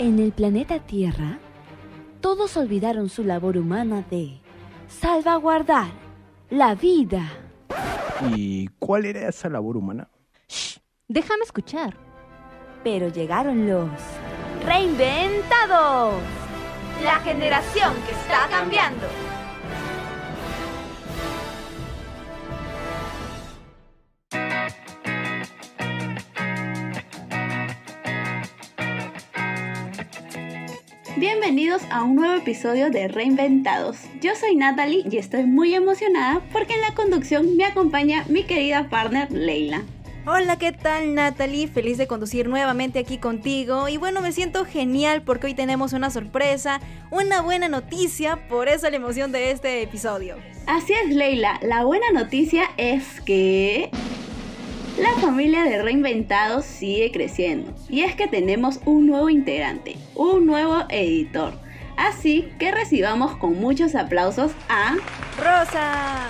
En el planeta Tierra, todos olvidaron su labor humana de salvaguardar la vida. ¿Y cuál era esa labor humana? Shh, déjame escuchar. Pero llegaron los reinventados. La generación que está cambiando. Bienvenidos a un nuevo episodio de Reinventados. Yo soy Natalie y estoy muy emocionada porque en la conducción me acompaña mi querida partner Leila. Hola, ¿qué tal Natalie? Feliz de conducir nuevamente aquí contigo. Y bueno, me siento genial porque hoy tenemos una sorpresa, una buena noticia, por eso la emoción de este episodio. Así es, Leila. La buena noticia es que la familia de Reinventados sigue creciendo y es que tenemos un nuevo integrante, un nuevo editor. Así que recibamos con muchos aplausos a Rosa.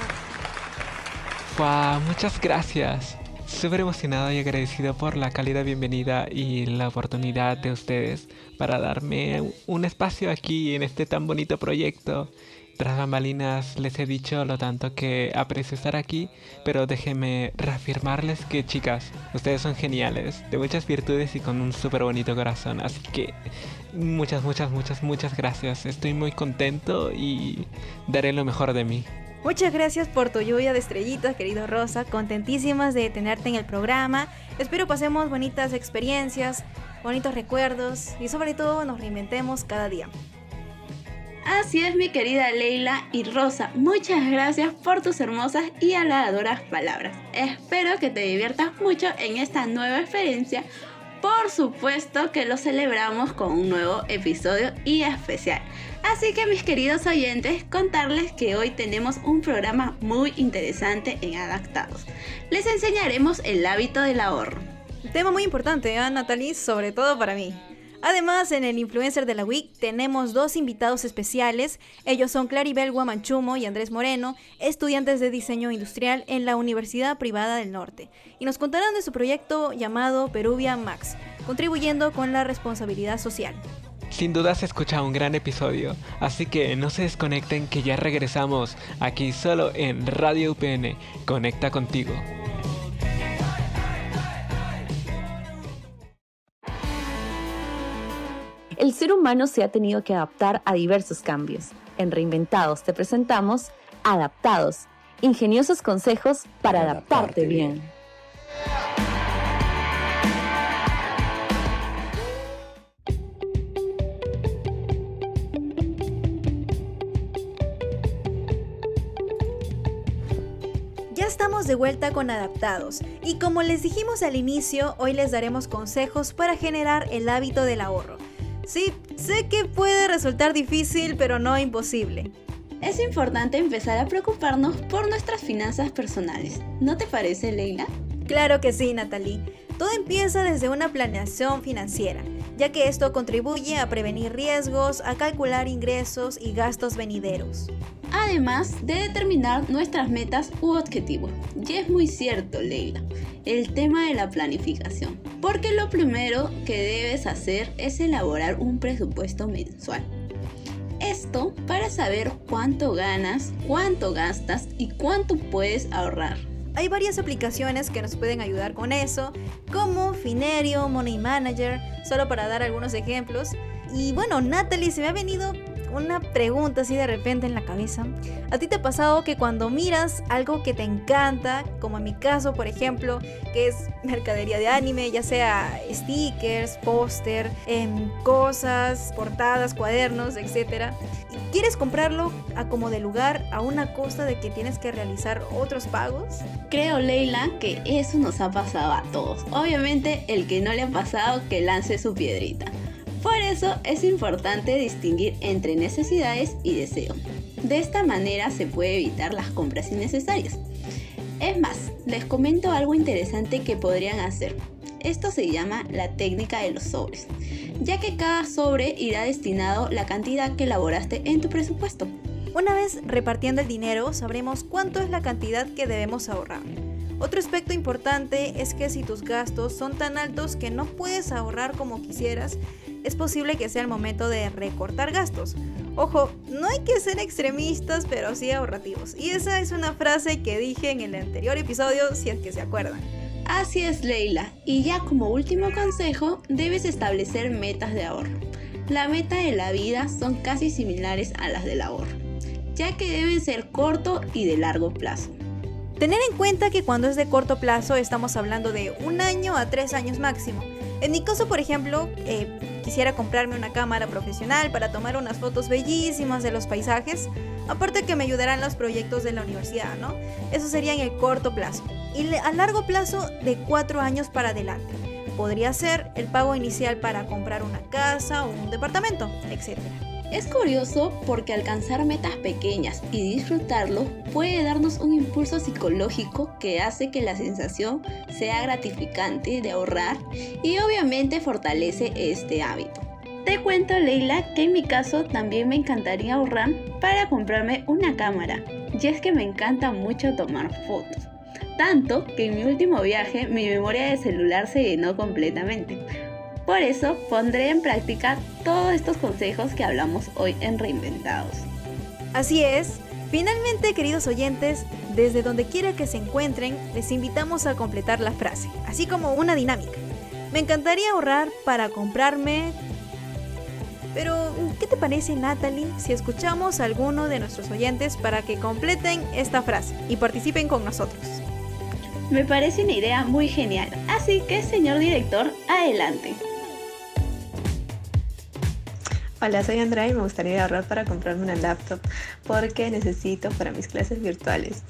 Wow, muchas gracias. Súper emocionado y agradecido por la cálida bienvenida y la oportunidad de ustedes para darme un espacio aquí en este tan bonito proyecto tras bambalinas les he dicho lo tanto que aprecio estar aquí, pero déjenme reafirmarles que chicas, ustedes son geniales, de muchas virtudes y con un súper bonito corazón, así que muchas, muchas, muchas, muchas gracias. Estoy muy contento y daré lo mejor de mí. Muchas gracias por tu lluvia de estrellitas, querido Rosa. Contentísimas de tenerte en el programa. Espero pasemos bonitas experiencias, bonitos recuerdos y sobre todo nos reinventemos cada día. Así es mi querida Leila y Rosa, muchas gracias por tus hermosas y halagadoras palabras. Espero que te diviertas mucho en esta nueva experiencia. Por supuesto que lo celebramos con un nuevo episodio y especial. Así que mis queridos oyentes, contarles que hoy tenemos un programa muy interesante en Adaptados. Les enseñaremos el hábito del ahorro. Tema muy importante, ¿eh, Natalie? Sobre todo para mí. Además, en el Influencer de la Week tenemos dos invitados especiales. Ellos son Claribel Guamanchumo y Andrés Moreno, estudiantes de diseño industrial en la Universidad Privada del Norte, y nos contarán de su proyecto llamado Peruvia Max, contribuyendo con la responsabilidad social. Sin duda se escucha un gran episodio, así que no se desconecten que ya regresamos aquí solo en Radio UPN. Conecta contigo. El ser humano se ha tenido que adaptar a diversos cambios. En Reinventados te presentamos Adaptados, ingeniosos consejos para adaptarte bien. Ya estamos de vuelta con Adaptados y como les dijimos al inicio, hoy les daremos consejos para generar el hábito del ahorro Sí, sé que puede resultar difícil, pero no imposible. Es importante empezar a preocuparnos por nuestras finanzas personales. ¿No te parece, Leila? Claro que sí, Natalie. Todo empieza desde una planeación financiera, ya que esto contribuye a prevenir riesgos, a calcular ingresos y gastos venideros. Además de determinar nuestras metas u objetivos. Y es muy cierto, Leila, el tema de la planificación. Porque lo primero que debes hacer es elaborar un presupuesto mensual. Esto para saber cuánto ganas, cuánto gastas y cuánto puedes ahorrar. Hay varias aplicaciones que nos pueden ayudar con eso, como Finerio, Money Manager, solo para dar algunos ejemplos. Y bueno, Natalie, se me ha venido una pregunta así de repente en la cabeza. ¿A ti te ha pasado que cuando miras algo que te encanta, como en mi caso, por ejemplo, que es mercadería de anime, ya sea stickers, póster, em, cosas, portadas, cuadernos, etcétera, y quieres comprarlo a como de lugar a una costa de que tienes que realizar otros pagos? Creo, Leila, que eso nos ha pasado a todos. Obviamente, el que no le ha pasado, que lance su piedrita. Eso es importante distinguir entre necesidades y deseo. De esta manera se puede evitar las compras innecesarias. Es más, les comento algo interesante que podrían hacer. Esto se llama la técnica de los sobres, ya que cada sobre irá destinado la cantidad que elaboraste en tu presupuesto. Una vez repartiendo el dinero, sabremos cuánto es la cantidad que debemos ahorrar. Otro aspecto importante es que si tus gastos son tan altos que no puedes ahorrar como quisieras, es posible que sea el momento de recortar gastos. Ojo, no hay que ser extremistas, pero sí ahorrativos. Y esa es una frase que dije en el anterior episodio, si es que se acuerdan. Así es, Leila. Y ya como último consejo, debes establecer metas de ahorro. La meta de la vida son casi similares a las del ahorro, ya que deben ser corto y de largo plazo. Tener en cuenta que cuando es de corto plazo estamos hablando de un año a tres años máximo. En mi caso, por ejemplo, eh, quisiera comprarme una cámara profesional para tomar unas fotos bellísimas de los paisajes, aparte que me ayudarán los proyectos de la universidad, ¿no? Eso sería en el corto plazo. Y a largo plazo, de cuatro años para adelante. Podría ser el pago inicial para comprar una casa o un departamento, etc. Es curioso porque alcanzar metas pequeñas y disfrutarlo puede darnos un impulso psicológico que hace que la sensación sea gratificante de ahorrar y obviamente fortalece este hábito. Te cuento Leila que en mi caso también me encantaría ahorrar para comprarme una cámara, y es que me encanta mucho tomar fotos. Tanto que en mi último viaje mi memoria de celular se llenó completamente por eso pondré en práctica todos estos consejos que hablamos hoy en Reinventados. Así es, finalmente queridos oyentes, desde donde quiera que se encuentren, les invitamos a completar la frase, así como una dinámica. Me encantaría ahorrar para comprarme... Pero, ¿qué te parece Natalie si escuchamos a alguno de nuestros oyentes para que completen esta frase y participen con nosotros? Me parece una idea muy genial, así que señor director, adelante. Hola, soy Andrea y me gustaría ahorrar para comprarme una laptop porque necesito para mis clases virtuales.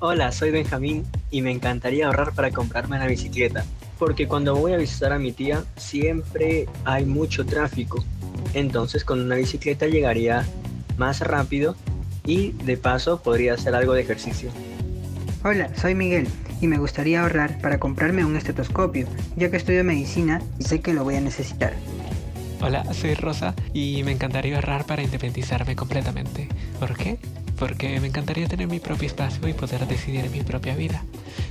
Hola, soy Benjamín y me encantaría ahorrar para comprarme una bicicleta porque cuando voy a visitar a mi tía siempre hay mucho tráfico. Entonces con una bicicleta llegaría más rápido y de paso podría hacer algo de ejercicio. Hola, soy Miguel y me gustaría ahorrar para comprarme un estetoscopio, ya que estudio medicina y sé que lo voy a necesitar. Hola, soy Rosa y me encantaría ahorrar para independizarme completamente. ¿Por qué? Porque me encantaría tener mi propio espacio y poder decidir mi propia vida.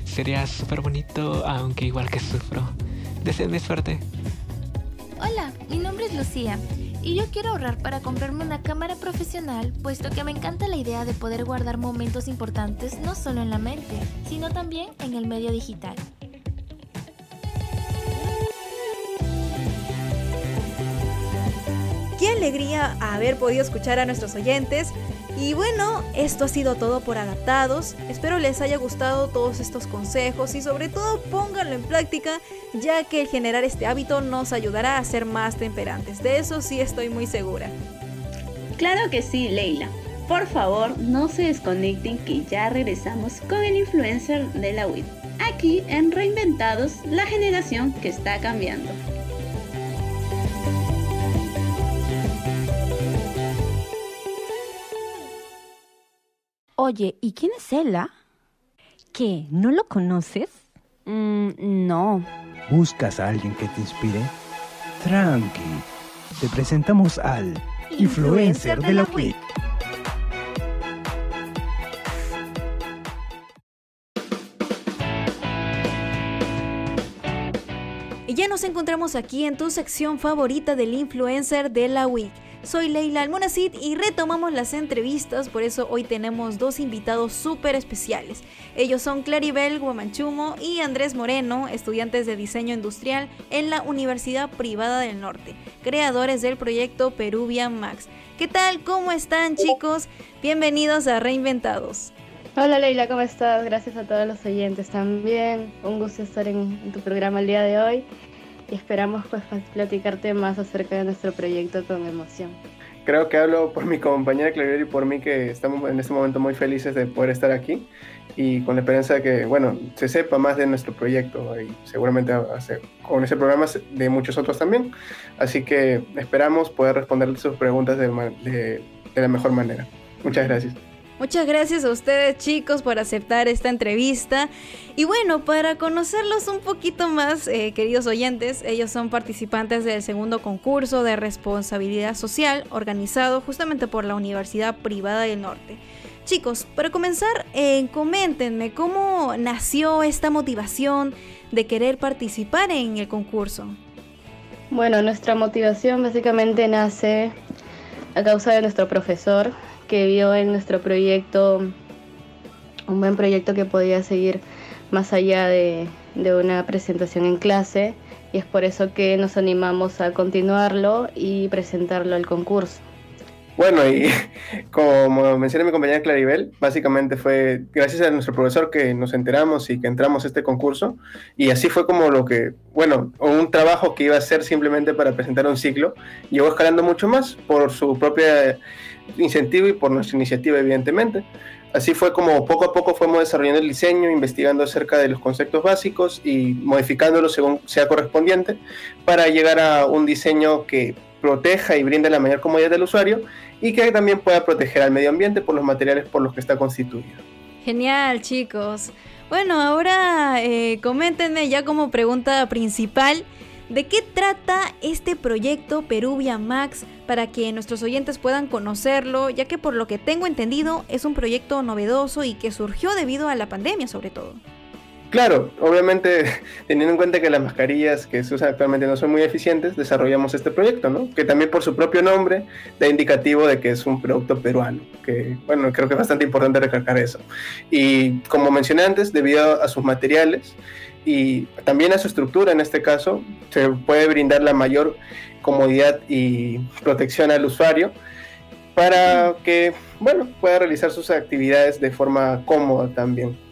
Sería súper bonito, aunque igual que sufro. Deseenme suerte. Hola, mi nombre es Lucía y yo quiero ahorrar para comprarme una cámara profesional, puesto que me encanta la idea de poder guardar momentos importantes no solo en la mente, sino también en el medio digital. Alegría haber podido escuchar a nuestros oyentes. Y bueno, esto ha sido todo por Adaptados. Espero les haya gustado todos estos consejos y sobre todo pónganlo en práctica, ya que el generar este hábito nos ayudará a ser más temperantes. De eso sí estoy muy segura. Claro que sí, Leila. Por favor, no se desconecten que ya regresamos con el influencer de la WIT. Aquí en Reinventados, la generación que está cambiando. Oye, ¿y quién es Ella? ¿Qué? ¿No lo conoces? Mm, no. ¿Buscas a alguien que te inspire? Tranqui. Te presentamos al influencer, de la WIC. Y ya nos encontramos aquí en tu sección favorita del influencer de la WIC. Soy Leila Almonacid y retomamos las entrevistas, por eso hoy tenemos dos invitados súper especiales. Ellos son Claribel Guamanchumo y Andrés Moreno, estudiantes de diseño industrial en la Universidad Privada del Norte, creadores del proyecto Peruvian Max. ¿Qué tal? ¿Cómo están chicos? Bienvenidos a Reinventados. Hola Leila, ¿cómo estás? Gracias a todos los oyentes también. Un gusto estar en, en tu programa el día de hoy y esperamos pues platicarte más acerca de nuestro proyecto con emoción. Creo que hablo por mi compañera Claribel y por mí que estamos en este momento muy felices de poder estar aquí y con la esperanza de que, bueno, se sepa más de nuestro proyecto y seguramente con ese programa de muchos otros también. Así que esperamos poder responder sus preguntas de, de la mejor manera. Muchas gracias. Muchas gracias a ustedes chicos por aceptar esta entrevista. Y bueno, para conocerlos un poquito más, eh, queridos oyentes, ellos son participantes del segundo concurso de responsabilidad social organizado justamente por la Universidad Privada del Norte. Chicos, para comenzar, eh, coméntenme cómo nació esta motivación de querer participar en el concurso. Bueno, nuestra motivación básicamente nace a causa de nuestro profesor que vio en nuestro proyecto un buen proyecto que podía seguir más allá de, de una presentación en clase y es por eso que nos animamos a continuarlo y presentarlo al concurso. Bueno, y como mencioné mi compañera Claribel, básicamente fue gracias a nuestro profesor que nos enteramos y que entramos a este concurso. Y así fue como lo que, bueno, un trabajo que iba a ser simplemente para presentar un ciclo, llegó escalando mucho más por su propia incentivo y por nuestra iniciativa, evidentemente. Así fue como poco a poco fuimos desarrollando el diseño, investigando acerca de los conceptos básicos y modificándolo según sea correspondiente para llegar a un diseño que proteja y brinde la mayor comodidad del usuario y que también pueda proteger al medio ambiente por los materiales por los que está constituido. Genial, chicos. Bueno, ahora eh, coméntenme ya como pregunta principal, ¿de qué trata este proyecto Peruvia Max para que nuestros oyentes puedan conocerlo, ya que por lo que tengo entendido es un proyecto novedoso y que surgió debido a la pandemia sobre todo? Claro, obviamente teniendo en cuenta que las mascarillas que se usan actualmente no son muy eficientes, desarrollamos este proyecto, ¿no? Que también por su propio nombre da indicativo de que es un producto peruano, que bueno, creo que es bastante importante recalcar eso. Y como mencioné antes, debido a sus materiales y también a su estructura en este caso, se puede brindar la mayor comodidad y protección al usuario para que, bueno, pueda realizar sus actividades de forma cómoda también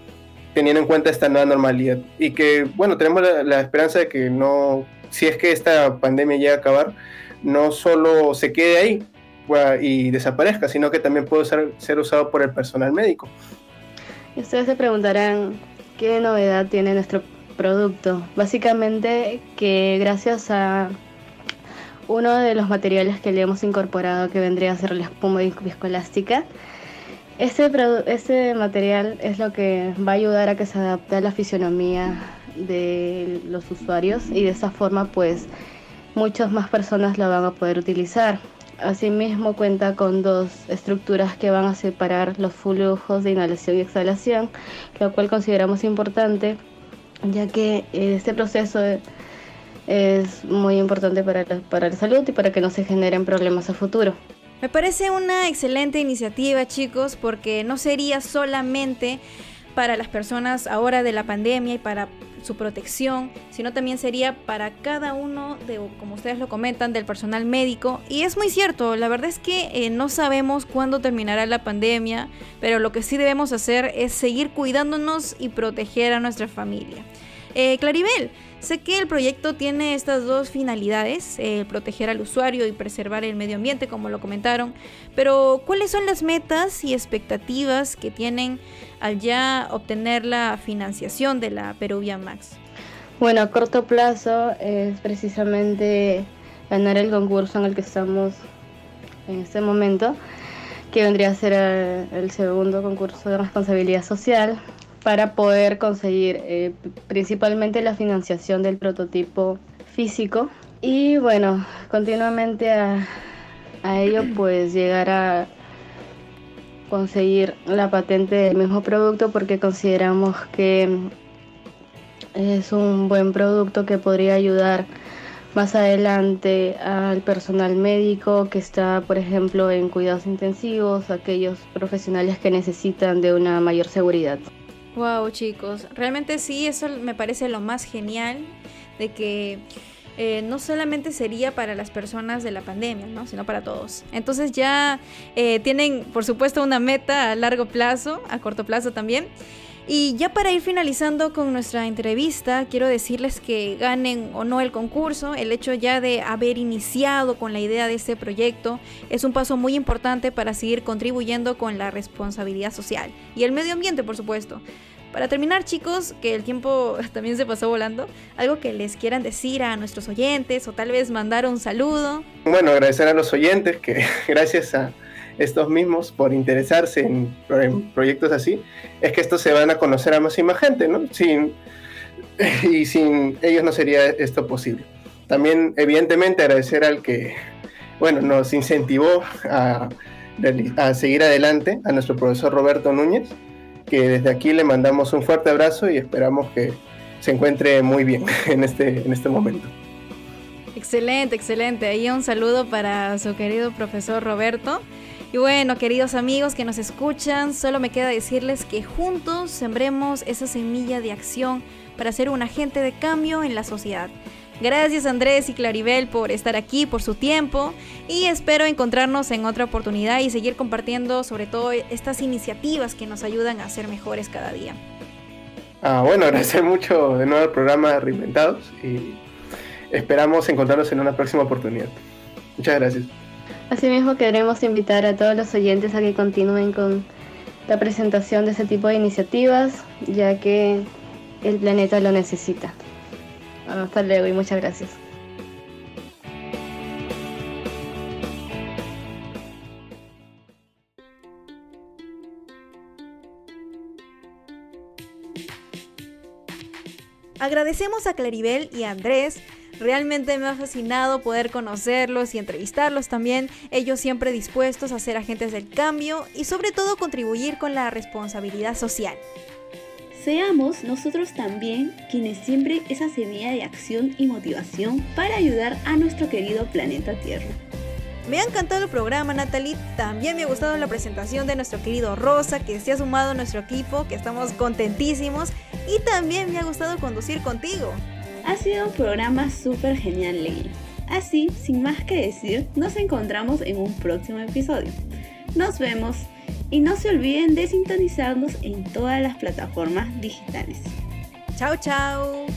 teniendo en cuenta esta nueva normalidad. Y que, bueno, tenemos la, esperanza de que no, si es que esta pandemia llega a acabar, no solo se quede ahí y desaparezca, sino que también puede ser, usado por el personal médico. Ustedes se preguntarán qué novedad tiene nuestro producto. Básicamente que gracias a uno de los materiales que le hemos incorporado, que vendría a ser la espuma viscoelástica, ese material es lo que va a ayudar a que se adapte a la fisionomía de los usuarios y de esa forma pues muchas más personas la van a poder utilizar. Asimismo cuenta con dos estructuras que van a separar los flujos de inhalación y exhalación, lo cual consideramos importante ya que este proceso es muy importante para para la salud y para que no se generen problemas a futuro. Me parece una excelente iniciativa, chicos, porque no sería solamente para las personas ahora de la pandemia y para su protección, sino también sería para cada uno de, como ustedes lo comentan, del personal médico. Y es muy cierto, la verdad es que eh, no sabemos cuándo terminará la pandemia, pero lo que sí debemos hacer es seguir cuidándonos y proteger a nuestra familia. Eh, Claribel, sé que el proyecto tiene estas dos finalidades, eh, proteger al usuario y preservar el medio ambiente, como lo comentaron, pero ¿cuáles son las metas y expectativas que tienen al ya obtener la financiación de la Peruvian Max? Bueno, a corto plazo es precisamente ganar el concurso en el que estamos en este momento, que vendría a ser el segundo concurso de responsabilidad social, para poder conseguir eh, principalmente la financiación del prototipo físico y bueno, continuamente a, a ello pues llegar a conseguir la patente del mismo producto porque consideramos que es un buen producto que podría ayudar más adelante al personal médico que está, por ejemplo, en cuidados intensivos, aquellos profesionales que necesitan de una mayor seguridad. Wow, chicos, realmente sí, eso me parece lo más genial de que eh, no solamente sería para las personas de la pandemia, ¿no? sino para todos. Entonces ya eh, tienen, por supuesto, una meta a largo plazo, a corto plazo también. Y ya para ir finalizando con nuestra entrevista, quiero decirles que ganen o no el concurso, el hecho ya de haber iniciado con la idea de este proyecto es un paso muy importante para seguir contribuyendo con la responsabilidad social y el medio ambiente, por supuesto. Para terminar, chicos, que el tiempo también se pasó volando, algo que les quieran decir a nuestros oyentes o tal vez mandar un saludo. Bueno, agradecer a los oyentes que gracias a estos mismos por interesarse en, proyectos así, es que estos se van a conocer a más y más gente, ¿no? Sin, y sin ellos no sería esto posible. También, evidentemente, agradecer al que, bueno, nos incentivó a a seguir adelante a nuestro profesor Roberto Núñez, que desde aquí le mandamos un fuerte abrazo y esperamos que se encuentre muy bien en este, en este momento. Excelente, excelente. Ahí un saludo para su querido profesor Roberto. Y bueno, queridos amigos que nos escuchan, solo me queda decirles que juntos sembremos esa semilla de acción para ser un agente de cambio en la sociedad. Gracias Andrés y Claribel por estar aquí, por su tiempo y espero encontrarnos en otra oportunidad y seguir compartiendo sobre todo estas iniciativas que nos ayudan a ser mejores cada día. Ah, bueno, agradecer mucho de nuevo al programa Reinventados y esperamos encontrarnos en una próxima oportunidad. Muchas gracias. Asimismo queremos invitar a todos los oyentes a que continúen con la presentación de ese tipo de iniciativas, ya que el planeta lo necesita. Hasta luego y muchas gracias. Agradecemos a Claribel y a Andrés. Realmente me ha fascinado poder conocerlos y entrevistarlos también. Ellos siempre dispuestos a ser agentes del cambio y sobre todo contribuir con la responsabilidad social. Seamos nosotros también quienes siembren esa semilla de acción y motivación para ayudar a nuestro querido planeta Tierra. Me ha encantado el programa, Natalie. También me ha gustado la presentación de nuestro querido Rosa, que se ha sumado a nuestro equipo, que estamos contentísimos. Y también me ha gustado conducir contigo. Ha sido un programa súper genial, Ley. Así, sin más que decir, nos encontramos en un próximo episodio. Nos vemos y no se olviden de sintonizarnos en todas las plataformas digitales. Chao, chao.